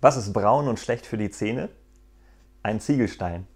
Was ist braun und schlecht für die Zähne? Ein Ziegelstein.